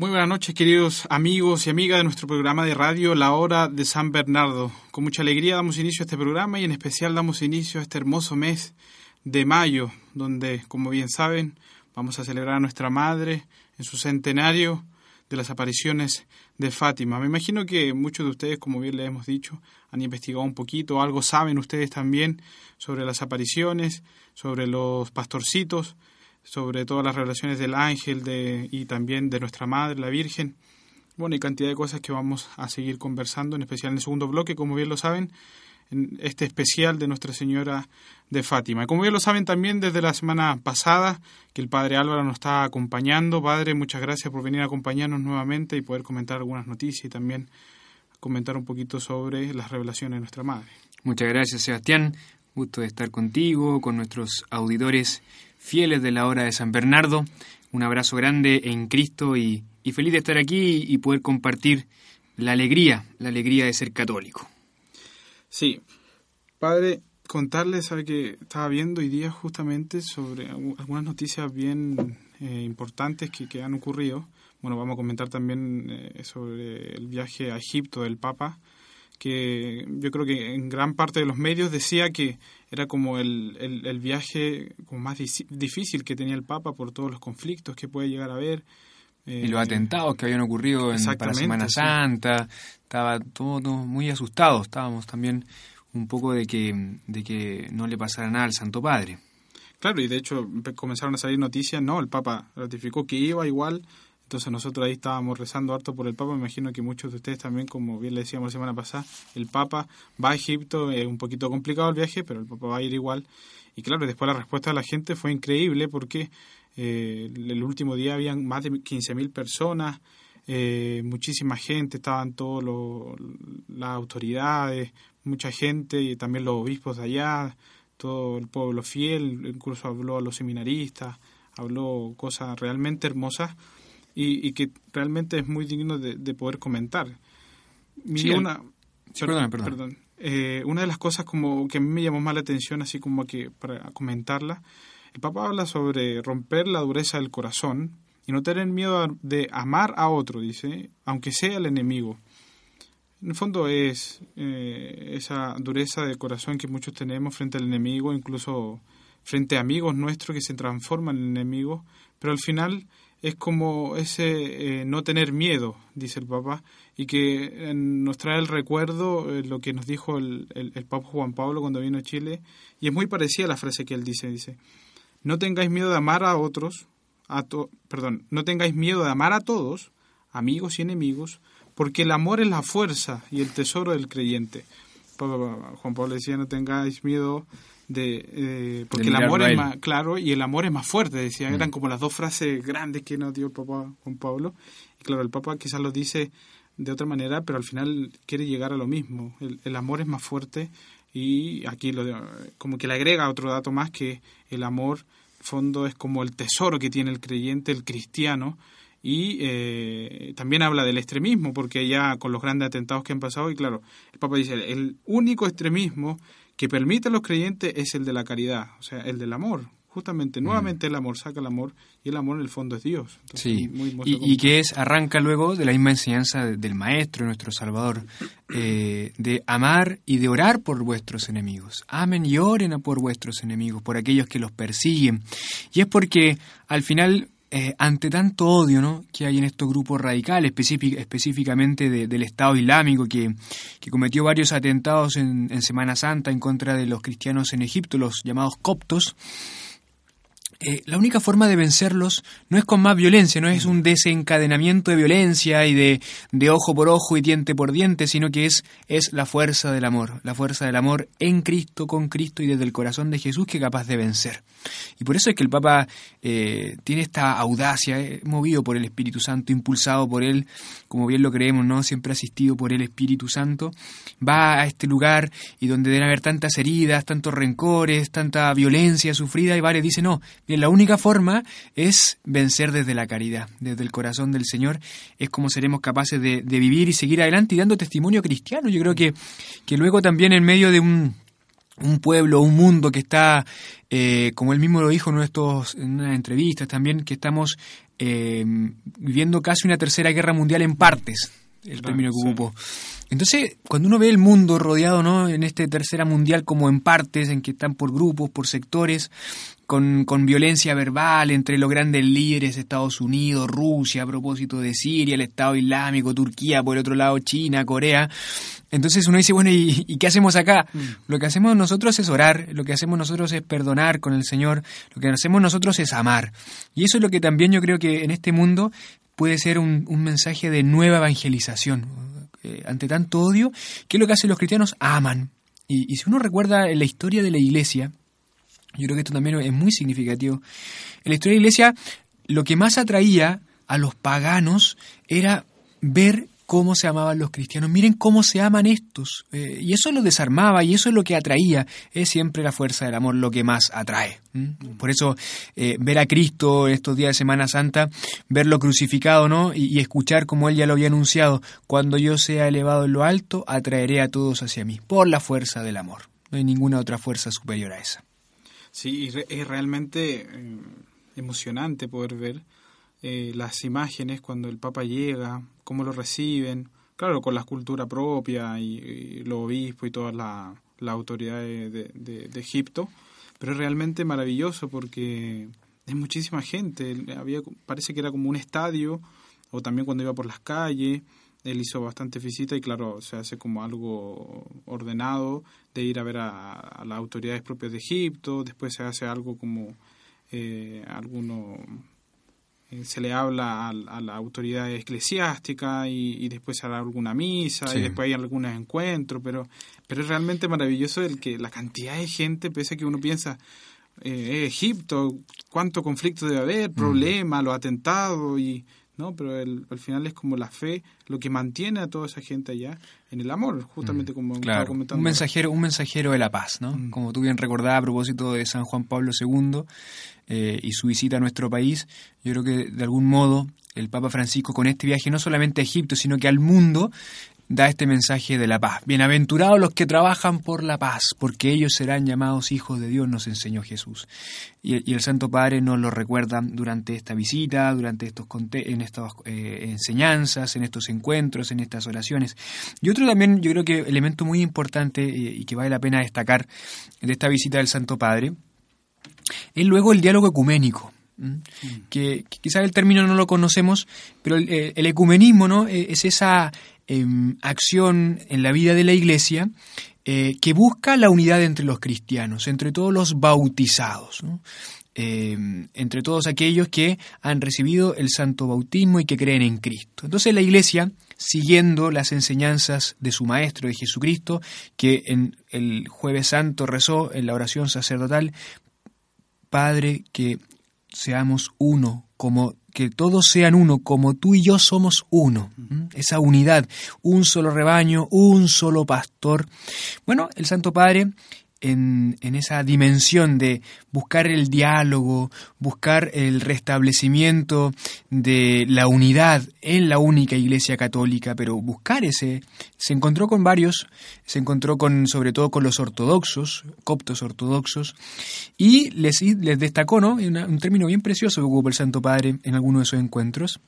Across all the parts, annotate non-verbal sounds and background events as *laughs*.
Muy buenas noches, queridos amigos y amigas de nuestro programa de radio La Hora de San Bernardo. Con mucha alegría damos inicio a este programa y en especial damos inicio a este hermoso mes de mayo, donde, como bien saben, vamos a celebrar a nuestra Madre en su centenario de las apariciones de Fátima. Me imagino que muchos de ustedes, como bien les hemos dicho, han investigado un poquito, algo saben ustedes también sobre las apariciones, sobre los pastorcitos, sobre todas las revelaciones del ángel de, y también de nuestra Madre, la Virgen. Bueno, y cantidad de cosas que vamos a seguir conversando, en especial en el segundo bloque, como bien lo saben, en este especial de Nuestra Señora de Fátima. Como bien lo saben también desde la semana pasada, que el Padre Álvaro nos está acompañando. Padre, muchas gracias por venir a acompañarnos nuevamente y poder comentar algunas noticias y también comentar un poquito sobre las revelaciones de nuestra Madre. Muchas gracias, Sebastián. Gusto de estar contigo, con nuestros auditores fieles de la hora de San Bernardo. Un abrazo grande en Cristo y, feliz de estar aquí y poder compartir la alegría, la alegría de ser católico. Sí, padre, contarles, sabe que estaba viendo hoy día justamente sobre algunas noticias bien eh, importantes que, han ocurrido. Bueno, vamos a comentar también eh, sobre el viaje a Egipto del Papa, que yo creo que en gran parte de los medios decía que era como el, el, viaje como más difícil que tenía el Papa por todos los conflictos que puede llegar a haber. y los eh, atentados que habían ocurrido en, para Semana Santa, estaba todo, muy asustado, estábamos también un poco de que, de que no le pasara nada al Santo Padre. Claro, y de hecho comenzaron a salir noticias, no, el Papa ratificó que iba igual, entonces nosotros ahí estábamos rezando harto por el Papa, me imagino que muchos de ustedes también, como bien le decíamos la semana pasada, el Papa va a Egipto, es un poquito complicado el viaje, pero el Papa va a ir igual. Y claro, después la respuesta de la gente fue increíble porque eh, el último día habían más de 15.000 personas, eh, muchísima gente, estaban todas las autoridades, mucha gente y también los obispos de allá, todo el pueblo fiel, incluso habló a los seminaristas, habló cosas realmente hermosas y, que realmente es muy digno de, poder comentar. una, perdón, eh, una de las cosas como que a mí me llamó más la atención, así como que para comentarla, el Papa habla sobre romper la dureza del corazón y no tener miedo de amar a otro, dice, aunque sea el enemigo. En el fondo es eh, esa dureza de corazón que muchos tenemos frente al enemigo, incluso frente a amigos nuestros que se transforman en enemigos, pero al final es como ese eh, no tener miedo, dice el Papa, y que eh, nos trae el recuerdo eh, lo que nos dijo el, el, Papa Juan Pablo cuando vino a Chile, y es muy parecida a la frase que él dice, dice, no tengáis miedo de amar a otros, a perdón, no tengáis miedo de amar a todos, amigos y enemigos, porque el amor es la fuerza y el tesoro del creyente. Juan Pablo decía, no tengáis miedo de eh, porque el amor es más claro y el amor es más fuerte decía. Eran mm. como las dos frases grandes que nos dio el Papa Juan Pablo. Y claro el Papa quizás lo dice de otra manera pero al final quiere llegar a lo mismo. El, amor es más fuerte y aquí lo como que le agrega otro dato más que el amor fondo es como el tesoro que tiene el creyente el cristiano y eh, también habla del extremismo, porque ya con los grandes atentados que han pasado, y claro, el Papa dice, el único extremismo que permite a los creyentes es el de la caridad, o sea, el del amor. Justamente, nuevamente el amor saca el amor y el amor en el fondo es Dios. sí, y, que es, arranca luego de la misma enseñanza del Maestro, nuestro Salvador, eh, de amar y de orar por vuestros enemigos. Amen y oren por vuestros enemigos, por aquellos que los persiguen. Y es porque al final eh, ante tanto odio ¿no? que hay en estos grupos radicales, específicamente del Estado Islámico, que, cometió varios atentados en, Semana Santa en contra de los cristianos en Egipto, los llamados coptos, eh, la única forma de vencerlos no es con más violencia, no es un desencadenamiento de violencia y de, de, ojo por ojo y diente por diente, sino que es, es la fuerza del amor, la fuerza del amor en Cristo, con Cristo y desde el corazón de Jesús que es capaz de vencer. Y por eso es que el Papa eh, tiene esta audacia, eh, movido por el Espíritu Santo, impulsado por él, como bien lo creemos, ¿no? Siempre asistido por el Espíritu Santo, va a este lugar y donde deben haber tantas heridas, tantos rencores, tanta violencia sufrida, y vale, dice, no, Bien, la única forma es vencer desde la caridad, desde el corazón del Señor. Es como seremos capaces de, vivir y seguir adelante y dando testimonio cristiano. Yo creo que, que luego también en medio de un, un pueblo, un mundo que está, eh, como él mismo lo dijo en, estos, en unas entrevistas también, que estamos eh, viviendo casi una tercera guerra mundial en partes, el término que ocupó. Entonces, cuando uno ve el mundo rodeado ¿no? en este tercera mundial como en partes, en que están por grupos, por sectores, con, con, violencia verbal entre los grandes líderes, Estados Unidos, Rusia, a propósito de Siria, el Estado Islámico, Turquía, por el otro lado China, Corea. Entonces uno dice, bueno, ¿y, y qué hacemos acá? Mm. Lo que hacemos nosotros es orar, lo que hacemos nosotros es perdonar con el Señor, lo que hacemos nosotros es amar. Y eso es lo que también yo creo que en este mundo puede ser un, un mensaje de nueva evangelización eh, ante tanto odio, ¿qué es lo que hacen los cristianos? Aman. Y, si uno recuerda la historia de la iglesia, yo creo que esto también es muy significativo, en la historia de la iglesia lo que más atraía a los paganos era ver cómo se amaban los cristianos. Miren cómo se aman estos. Eh, y eso lo desarmaba y eso es lo que atraía. Es siempre la fuerza del amor lo que más atrae. Por eso eh, ver a Cristo estos días de Semana Santa, verlo crucificado, ¿no? Y, y, escuchar como él ya lo había anunciado, cuando yo sea elevado en lo alto, atraeré a todos hacia mí, por la fuerza del amor. No hay ninguna otra fuerza superior a esa. Sí, es realmente eh, emocionante poder ver eh, las imágenes cuando el Papa llega, cómo lo reciben, claro, con la escultura propia y, los obispos y todas las la autoridades de, de, Egipto, pero es realmente maravilloso porque es muchísima gente, había, parece que era como un estadio, o también cuando iba por las calles, él hizo bastante visita y claro, se hace como algo ordenado de ir a ver a, las autoridades propias de Egipto, después se hace algo como eh, alguno eh, se le habla a, la autoridad eclesiástica y, después se hará alguna misa y después hay algunos encuentros, pero, pero es realmente maravilloso el que la cantidad de gente, pese a que uno piensa, eh, Egipto, cuánto conflicto debe haber, problemas, los atentados y ¿no? Pero al final es como la fe lo que mantiene a toda esa gente allá en el amor, justamente como estaba comentando. Un mensajero, un mensajero de la paz, ¿no? Mm. Como tú bien recordabas a propósito de San Juan Pablo II eh, y su visita a nuestro país, yo creo que de algún modo el Papa Francisco con este viaje no solamente a Egipto, sino que al mundo da este mensaje de la paz. Bienaventurados los que trabajan por la paz, porque ellos serán llamados hijos de Dios, nos enseñó Jesús. Y, el Santo Padre nos lo recuerda durante esta visita, durante estos en estas eh, enseñanzas, en estos encuentros, en estas oraciones. Y otro también, yo creo que elemento muy importante eh, y que vale la pena destacar de esta visita del Santo Padre, es luego el diálogo ecuménico. Que, quizás el término no lo conocemos, pero el, eh, el ecumenismo ¿no? es esa Em, acción en la vida de la Iglesia eh, que busca la unidad entre los cristianos, entre todos los bautizados. Em, entre todos aquellos que han recibido el santo bautismo y que creen en Cristo. Entonces la Iglesia, siguiendo las enseñanzas de su Maestro, de Jesucristo, que en el jueves santo rezó en la oración sacerdotal, Padre, que seamos uno como que todos sean uno, como tú y yo somos uno. Esa unidad, un solo rebaño, un solo pastor. Bueno, el Santo Padre en, esa dimensión de buscar el diálogo, buscar el restablecimiento de la unidad en la única Iglesia Católica, pero buscar ese, se encontró con varios, se encontró con, sobre todo con los ortodoxos, coptos ortodoxos, y les, les destacó, ¿no? un término bien precioso que ocupó el Santo Padre en alguno de esos encuentros,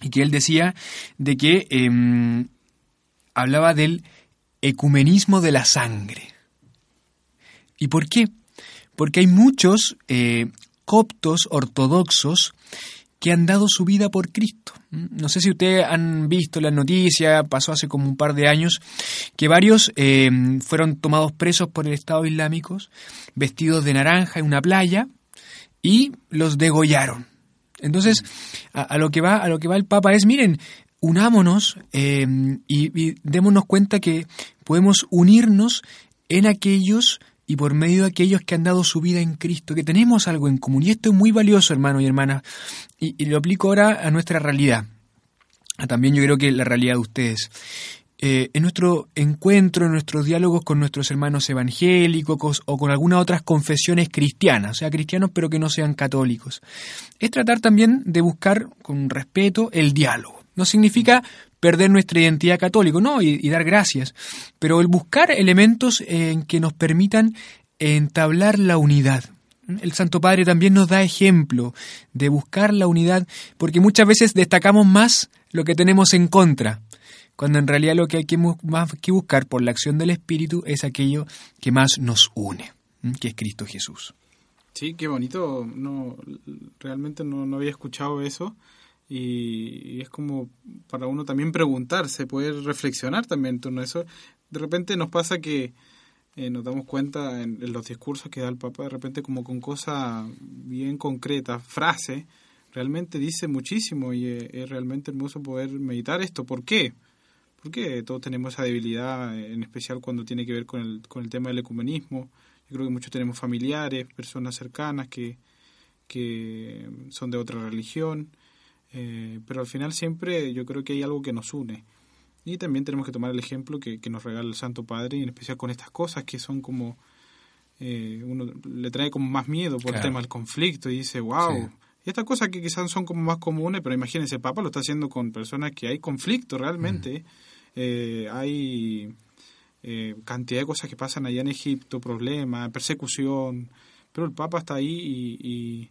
y que él decía de que em, hablaba del ecumenismo de la sangre. ¿Y por qué? Porque hay muchos eh, coptos ortodoxos que han dado su vida por Cristo. No sé si ustedes han visto la noticia, pasó hace como un par de años, que varios eh, fueron tomados presos por el Estado Islámico, vestidos de naranja en una playa, y los degollaron. Entonces, a, lo que va, a lo que va el Papa es, miren, unámonos eh, y démonos cuenta que podemos unirnos en aquellos y por medio de aquellos que han dado su vida en Cristo, que tenemos algo en común. Y esto es muy valioso, hermanos y hermanas, y, lo aplico ahora a nuestra realidad. También yo creo que la realidad de ustedes. Eh, en nuestro encuentro, en nuestros diálogos con nuestros hermanos evangélicos o con algunas otras confesiones cristianas, o sea, cristianos pero que no sean católicos, es tratar también de buscar con respeto el diálogo. No significa perder nuestra identidad católica, no, y, dar gracias, pero el buscar elementos en que nos permitan entablar la unidad. El Santo Padre también nos da ejemplo de buscar la unidad, porque muchas veces destacamos más lo que tenemos en contra, cuando en realidad lo que hay que, que buscar por la acción del Espíritu es aquello que más nos une, que es Cristo Jesús. Sí, qué bonito. No, realmente no, no había escuchado eso y, es como para uno también preguntarse, poder reflexionar también en torno a eso. De repente nos pasa que eh, nos damos cuenta en, los discursos que da el Papa, de repente como con cosas bien concretas, frases, realmente dice muchísimo y es realmente hermoso poder meditar esto. ¿Por qué? Porque todos tenemos esa debilidad, en especial cuando tiene que ver con el, con el tema del ecumenismo. Yo creo que muchos tenemos familiares, personas cercanas que, que son de otra religión eh, pero al final siempre yo creo que hay algo que nos une. Y también tenemos que tomar el ejemplo que, nos regala el Santo Padre, y en especial con estas cosas que son como... Eh, uno le trae como más miedo por el tema del conflicto y dice, wow. Y estas cosas que quizás son como más comunes, pero imagínense, el Papa lo está haciendo con personas que hay conflicto realmente. Eh, hay cantidad de cosas que pasan allá en Egipto, problemas, persecución, pero el Papa está ahí y y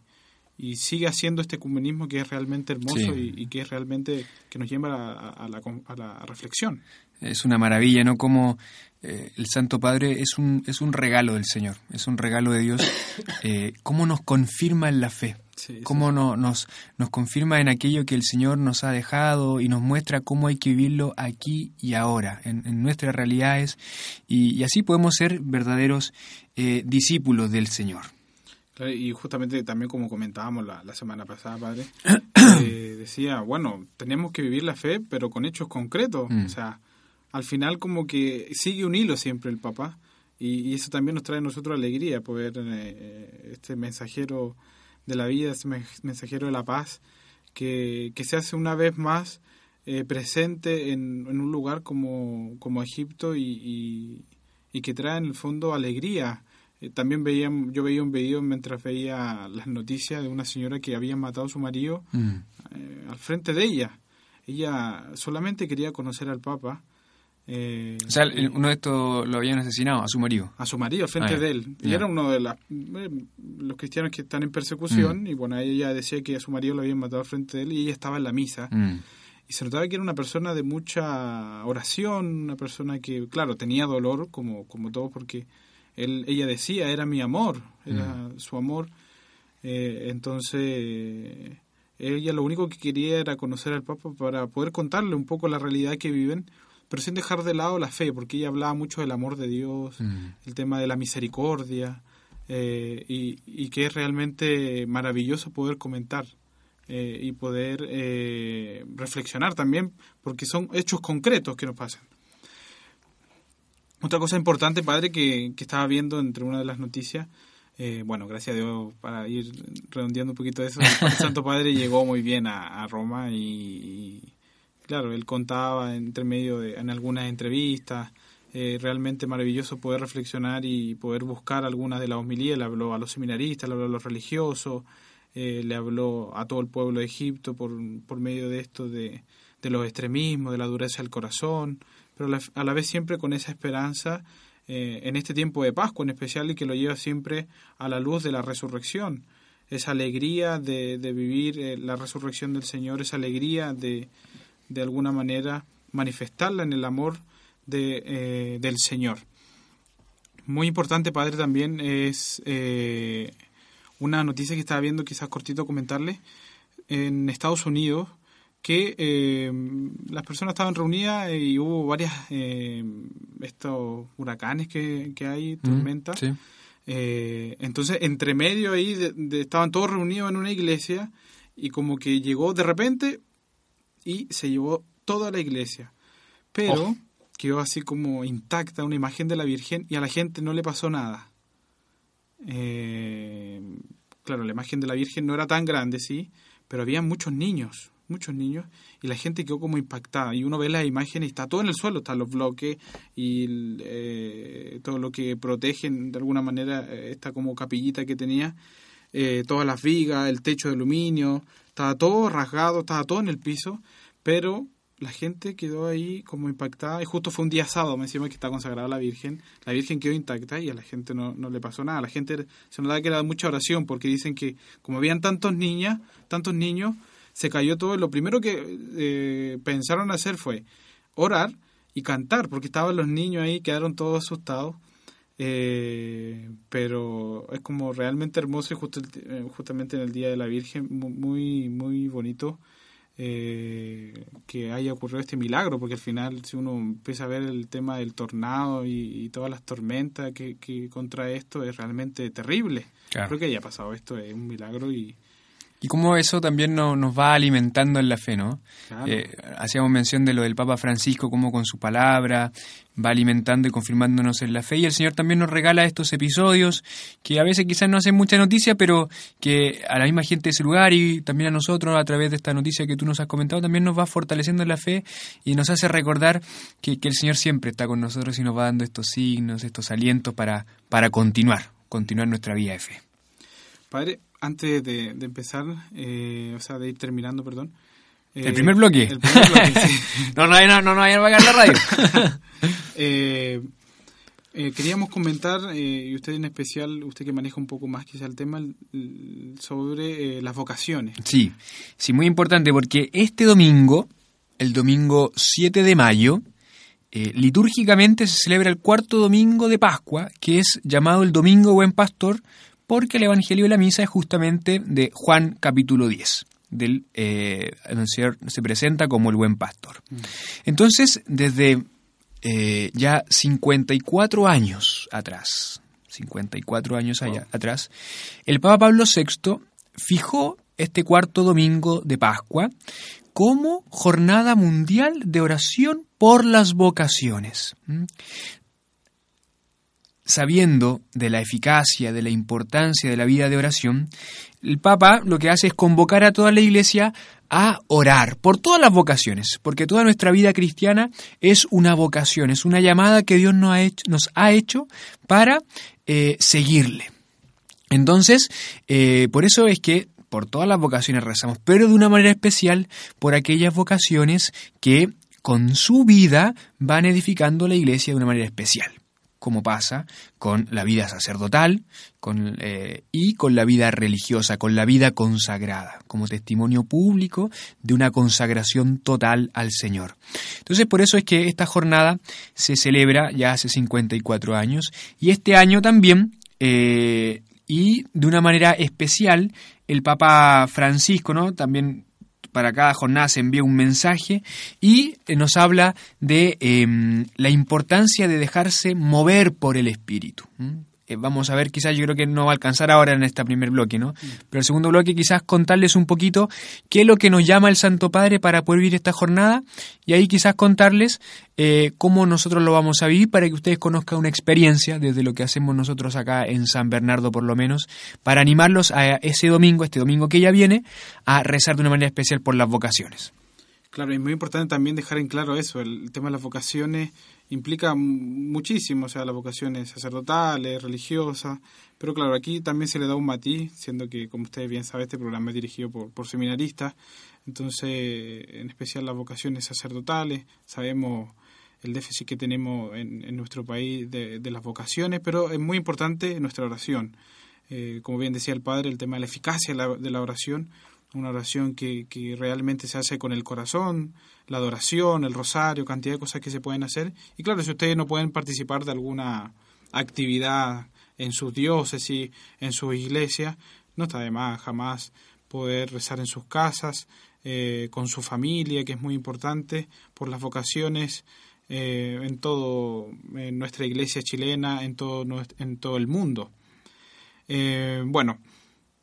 sigue haciendo este ecumenismo que es realmente hermoso y, que es realmente que nos lleva a, la, a, la, reflexión. Es una maravilla, ¿no? Como eh, el Santo Padre es un, es un regalo del Señor, es un regalo de Dios. *coughs* Eh, ¿Cómo nos confirma en la fe? cómo no, nos, nos confirma en aquello que el Señor nos ha dejado y nos muestra cómo hay que vivirlo aquí y ahora, en, nuestras realidades, y, así podemos ser verdaderos eh, discípulos del Señor. Y justamente también como comentábamos la, semana pasada, padre, *clears throat* eh, decía, bueno, tenemos que vivir la fe, pero con hechos concretos. Mm. O sea, al final como que sigue un hilo siempre el papá. Y, eso también nos trae a nosotros alegría, poder eh, este mensajero de la vida, este mensajero de la paz, que, que se hace una vez más eh, presente en, en, un lugar como, como Egipto y, y, y que trae en el fondo alegría eh, también veía, yo veía un video mientras veía las noticias de una señora que había matado a su marido mm. eh, al frente de ella. Ella solamente quería conocer al Papa. Eh, o sea, uno de estos lo habían asesinado, a su marido. A su marido, al frente ah, de él. Y era uno de las, los cristianos que están en persecución. Mm. Y bueno, ella decía que a su marido lo habían matado al frente de él y ella estaba en la misa. Mm. Y se notaba que era una persona de mucha oración, una persona que, claro, tenía dolor, como, como todo, porque él, ella decía, era mi amor, era mm. su amor. Eh, entonces, ella lo único que quería era conocer al Papa para poder contarle un poco la realidad que viven, pero sin dejar de lado la fe, porque ella hablaba mucho del amor de Dios, mm. el tema de la misericordia, eh, y, y, que es realmente maravilloso poder comentar. Eh, y poder reflexionar también, porque son hechos concretos que nos pasan. Otra cosa importante, padre, que, estaba viendo entre una de las noticias, eh, bueno, gracias a Dios, para ir redondeando un poquito eso, el Santo Padre *laughs* llegó muy bien a, Roma y, claro, él contaba entre medio de, en algunas entrevistas, eh, realmente maravilloso poder reflexionar y poder buscar algunas de las homilías, le habló a los seminaristas, le habló a los religiosos, eh, le habló a todo el pueblo de Egipto por, por medio de esto de, de los extremismos, de la dureza del corazón, pero a la vez siempre con esa esperanza eh, en este tiempo de Pascua en especial y que lo lleva siempre a la luz de la resurrección. Esa alegría de, vivir eh, la resurrección del Señor, esa alegría de, de alguna manera manifestarla en el amor de, eh, del Señor. Muy importante, Padre, también es una noticia que estaba viendo, quizás cortito comentarle. En Estados Unidos que eh, las personas estaban reunidas y hubo varias eh, estos huracanes que, que hay, tormentas. Eh, entonces, entre medio ahí, estaban todos reunidos en una iglesia y como que llegó de repente y se llevó toda la iglesia. Pero oh. quedó así como intacta una imagen de la Virgen y a la gente no le pasó nada. Eh, claro, la imagen de la Virgen no era tan grande, sí, pero había muchos niños, muchos niños, y la gente quedó como impactada. Y uno ve la imagen y está todo en el suelo, están los bloques y eh, todo lo que protegen de alguna manera eh, esta como capillita que tenía, eh, todas las vigas, el techo de aluminio, estaba todo rasgado, estaba todo en el piso, pero la gente quedó ahí como impactada. Y justo fue un día sábado, me decimos que está consagrada la Virgen, la Virgen quedó intacta y a la gente no, no le pasó nada, a la gente se notaba que era mucha oración porque dicen que como habían tantos niñas, tantos niños, se cayó todo. Lo primero que eh, pensaron hacer fue orar y cantar, porque estaban los niños ahí, quedaron todos asustados. Eh, pero es como realmente hermoso y justo, eh, justamente en el Día de la Virgen, muy, muy bonito que haya ocurrido este milagro, porque al final si uno empieza a ver el tema del tornado y, todas las tormentas que, que, contra esto es realmente terrible. Creo que haya pasado esto, es un milagro y, y cómo eso también nos va alimentando en la fe, ¿no? Eh, hacíamos mención de lo del Papa Francisco, cómo con su palabra va alimentando y confirmándonos en la fe. Y el Señor también nos regala estos episodios que a veces quizás no hacen mucha noticia, pero que a la misma gente de ese lugar y también a nosotros, a través de esta noticia que tú nos has comentado, también nos va fortaleciendo en la fe y nos hace recordar que, que el Señor siempre está con nosotros y nos va dando estos signos, estos alientos para, para continuar, continuar nuestra vida de fe. Padre, antes de, empezar, eh, o sea, de ir terminando, perdón. ¿El eh, primer bloque? El primer bloque, sí. *laughs* no, no, no, no, no, no, no la radio. *laughs* eh, eh, queríamos comentar, y usted en especial, usted que maneja un poco más quizá el tema, sobre las vocaciones. Sí, sí, muy importante, porque este domingo, el domingo 7 de mayo, litúrgicamente se celebra el cuarto domingo de Pascua, que es llamado el Domingo Buen Pastor, porque el Evangelio de la Misa es justamente de Juan capítulo 10, del, eh, se presenta como el buen pastor. Mm. Entonces, desde eh, ya 54 años atrás, 54 años allá, atrás, el Papa Pablo VI fijó este cuarto domingo de Pascua como jornada mundial de oración por las vocaciones sabiendo de la eficacia, de la importancia de la vida de oración, el Papa lo que hace es convocar a toda la Iglesia a orar por todas las vocaciones, porque toda nuestra vida cristiana es una vocación, es una llamada que Dios nos ha hecho, para eh, seguirle. Entonces, eh, por eso es que por todas las vocaciones rezamos, pero de una manera especial por aquellas vocaciones que con su vida van edificando la iglesia de una manera especial como pasa con la vida sacerdotal con, eh, y con la vida religiosa, con la vida consagrada, como testimonio público de una consagración total al Señor. Entonces, por eso es que esta jornada se celebra ya hace 54 años y este año también, eh, y de una manera especial, el Papa Francisco, ¿no? También para cada jornada se envía un mensaje y eh, nos habla de em, la importancia de dejarse mover por el Espíritu. Eh, vamos a ver, quizás yo creo que no va a alcanzar ahora en este primer bloque, ¿no? Pero el segundo bloque quizás contarles un poquito qué es lo que nos llama el Santo Padre para poder vivir esta jornada y ahí quizás contarles eh, cómo nosotros lo vamos a vivir para que ustedes conozcan una experiencia desde lo que hacemos nosotros acá en San Bernardo por lo menos, para animarlos a ese domingo, este domingo que ya viene, a rezar de una manera especial por las vocaciones. Claro, es muy importante también dejar en claro eso, el tema de las vocaciones implica muchísimo, o sea, las vocaciones sacerdotales, religiosas, pero claro, aquí también se le da un matiz, siendo que, como ustedes bien saben, este programa es dirigido por, por seminaristas, entonces, en especial las vocaciones sacerdotales, sabemos el déficit que tenemos en, nuestro país de, las vocaciones, pero es muy importante nuestra oración. Eh, como bien decía el Padre, el tema de la eficacia de la oración, una oración que, que, realmente se hace con el corazón, la adoración, el rosario, cantidad de cosas que se pueden hacer. Y claro, si ustedes no pueden participar de alguna actividad en sus diócesis, en sus iglesias, no está de más jamás poder rezar en sus casas, eh, con su familia, que es muy importante, por las vocaciones eh, en todo en nuestra iglesia chilena, en todo, en todo el mundo. Eh, bueno,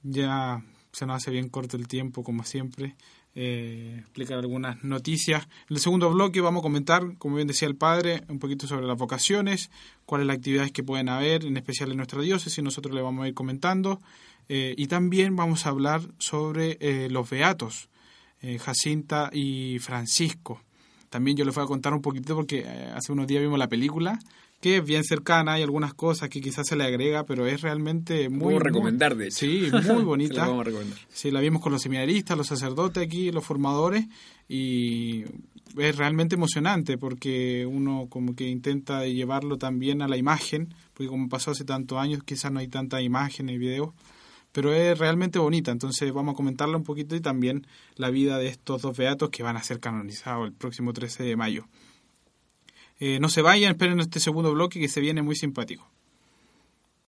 ya se nos hace bien corto el tiempo, como siempre. Eh, explicar algunas noticias. En el segundo bloque vamos a comentar, como bien decía el padre, un poquito sobre las vocaciones, cuáles las actividades que pueden haber, en especial en nuestra diócesis, nosotros le vamos a ir comentando. Eh, y también vamos a hablar sobre eh, los beatos, Jacinta y Francisco. También yo les voy a contar un poquito porque hace unos días vimos la película que es bien cercana, hay algunas cosas que quizás se le agrega, pero es realmente muy... Puedo recomendar, de hecho. Sí, muy *laughs* bonita. la vamos a recomendar. Sí, la vimos con los seminaristas, los sacerdotes aquí, los formadores, y es realmente emocionante porque uno como que intenta llevarlo también a la imagen, porque como pasó hace tantos años, quizás no hay tanta imagen y videos, pero es realmente bonita, entonces vamos a comentarla un poquito y también la vida de estos dos beatos que van a ser canonizados el próximo 13 de mayo. Eh, no se vayan, esperen este segundo bloque que se viene muy simpático.